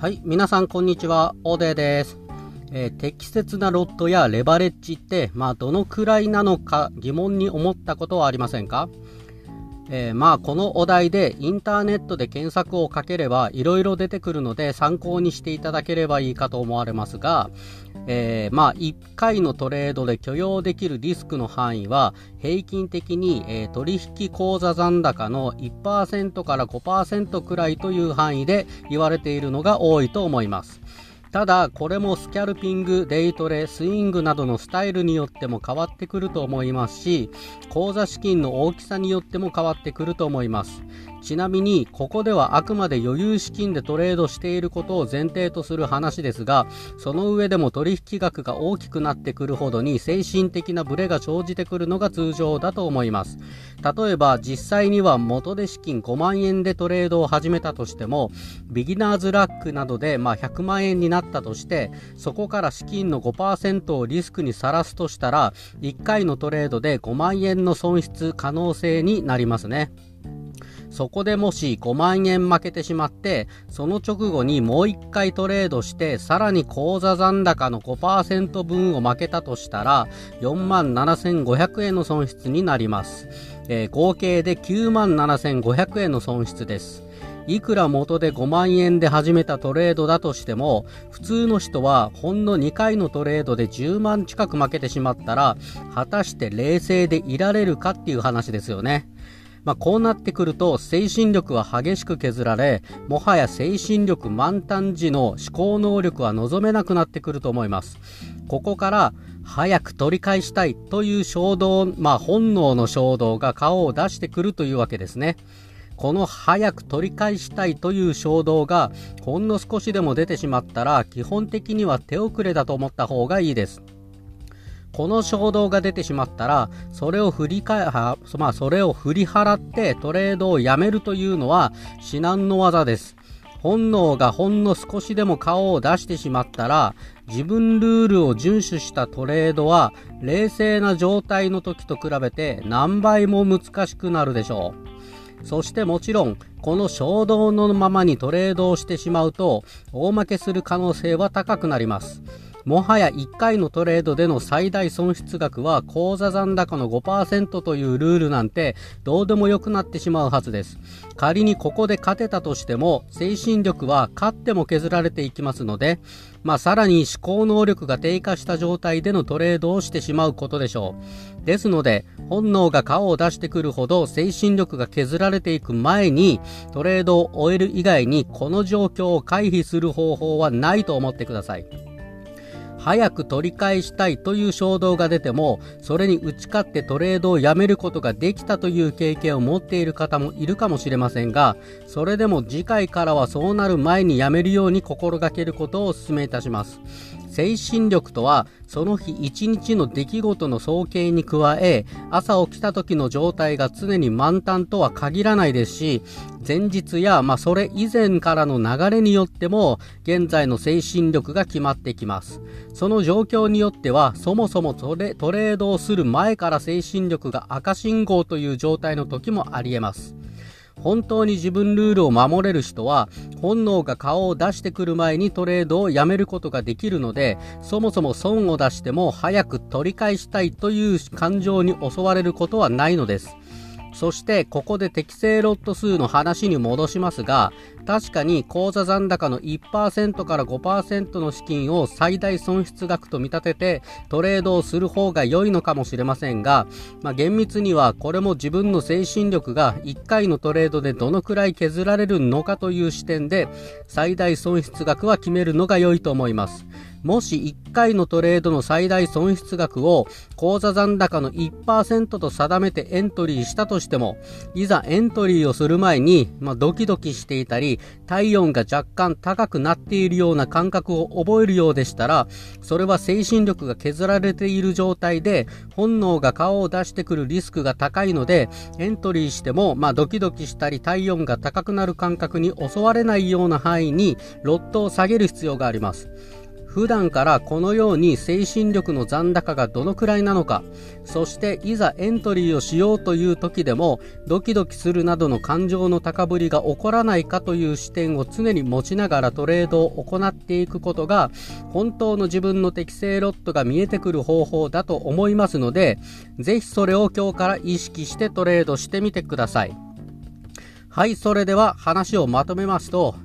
はい、皆さんこんにちは、オデーです。えー適切なロットやレバレッジって、まあ、どのくらいなのか疑問に思ったことはありませんか？えーまあこのお題でインターネットで検索をかければいろいろ出てくるので参考にしていただければいいかと思われますが、えーまあ1回のトレードで許容できるリスクの範囲は平均的に、えー取引口座残高の1%から5%くらいという範囲で言われているのが多いと思います。ただ、これもスキャルピング、デイトレ、スイングなどのスタイルによっても変わってくると思いますし、口座資金の大きさによっても変わってくると思います。ちなみに、ここではあくまで余裕資金でトレードしていることを前提とする話ですが、その上でも取引額が大きくなってくるほどに精神的なブレが生じてくるのが通常だと思います。例えば、実際には元で資金5万円でトレードを始めたとしても、ビギナーズラックなどでまあ100万円になったとして、そこから資金の5%をリスクにさらすとしたら、1回のトレードで5万円の損失可能性になりますね。そこでもし5万円負けてしまって、その直後にもう1回トレードして、さらに口座残高の5%分を負けたとしたら、4万7500円の損失になります。えー合計で9万7500円の損失です。いくら元で5万円で始めたトレードだとしても、普通の人はほんの2回のトレードで10万近く負けてしまったら、果たして冷静でいられるかっていう話ですよね。まあ、こうなってくると精神力は激しく削られもはや精神力満タン時の思考能力は望めなくなってくると思います。ここから早く取り返したいという衝動まあ本能の衝動が顔を出してくるというわけですね。この早く取り返したいという衝動がほんの少しでも出てしまったら基本的には手遅れだと思った方がいいです。この衝動が出てしまったら、それを振り返、まあ、それを振り払ってトレードをやめるというのは至難の技です。本能がほんの少しでも顔を出してしまったら、自分ルールを遵守したトレードは、冷静な状態の時と比べて何倍も難しくなるでしょう。そしてもちろん、この衝動のままにトレードをしてしまうと、大負けする可能性は高くなります。もはや1回のトレードでの最大損失額は口座残高の5%というルールなんてどうでもよくなってしまうはずです。仮にここで勝てたとしても精神力は勝っても削られていきますので、まあさらに思考能力が低下した状態でのトレードをしてしまうことでしょう。ですので本能が顔を出してくるほど精神力が削られていく前にトレードを終える以外にこの状況を回避する方法はないと思ってください。早く取り返したいという衝動が出ても、それに打ち勝ってトレードをやめることができたという経験を持っている方もいるかもしれませんが、それでも次回からはそうなる前にやめるように心がけることをお勧めいたします。精神力とは、その日一日の出来事の総計に加え、朝起きた時の状態が常に満タンとは限らないですし、前日や、まあ、それ以前からの流れによっても、現在の精神力が決まってきます。その状況によっては、そもそもトレトレードをする前から精神力が赤信号という状態の時もあり得ます。本当に自分ルールを守れる人は本能が顔を出してくる前にトレードをやめることができるのでそもそも損を出しても早く取り返したいという感情に襲われることはないのです。そしてここで適正ロット数の話に戻しますが確かに口座残高の1%から5%の資金を最大損失額と見立ててトレードをする方が良いのかもしれませんが、まあ、厳密にはこれも自分の精神力が1回のトレードでどのくらい削られるのかという視点で最大損失額は決めるのが良いと思います。もし1回のトレードの最大損失額を口座残高の1%と定めてエントリーしたとしても、いざエントリーをする前に、まあ、ドキドキしていたり、体温が若干高くなっているような感覚を覚えるようでしたら、それは精神力が削られている状態で、本能が顔を出してくるリスクが高いので、エントリーしても、まあ、ドキドキしたり体温が高くなる感覚に襲われないような範囲にロットを下げる必要があります。普段からこのように精神力の残高がどのくらいなのか、そしていざエントリーをしようという時でもドキドキするなどの感情の高ぶりが起こらないかという視点を常に持ちながらトレードを行っていくことが本当の自分の適正ロットが見えてくる方法だと思いますので、ぜひそれを今日から意識してトレードしてみてください。はい、それでは話をまとめますと、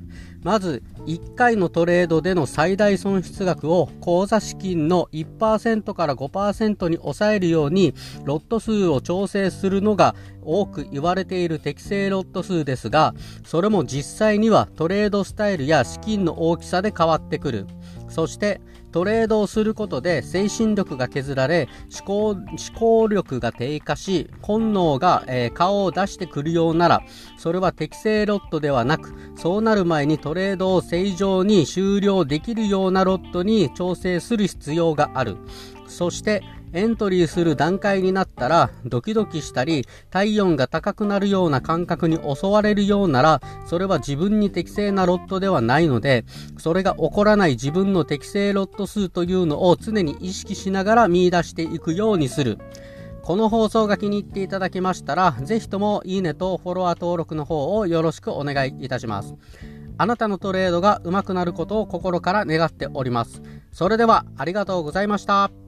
まず1回のトレードでの最大損失額を口座資金の1%から5%に抑えるようにロット数を調整するのが多く言われている適正ロット数ですがそれも実際にはトレードスタイルや資金の大きさで変わってくる。そしてトレードをすることで精神力が削られ思考思考力が低下し本能が、えー、顔を出してくるようならそれは適正ロットではなくそうなる前にトレードを正常に終了できるようなロットに調整する必要がある。そしてエントリーする段階になったらドキドキしたり体温が高くなるような感覚に襲われるようならそれは自分に適正なロットではないのでそれが起こらない自分の適正ロット数というのを常に意識しながら見出していくようにするこの放送が気に入っていただけましたら、ぜひともいいねとフォロワー登録の方をよろしくお願いいたします。あなたのトレードが上手くなることを心から願っております。それではありがとうございました。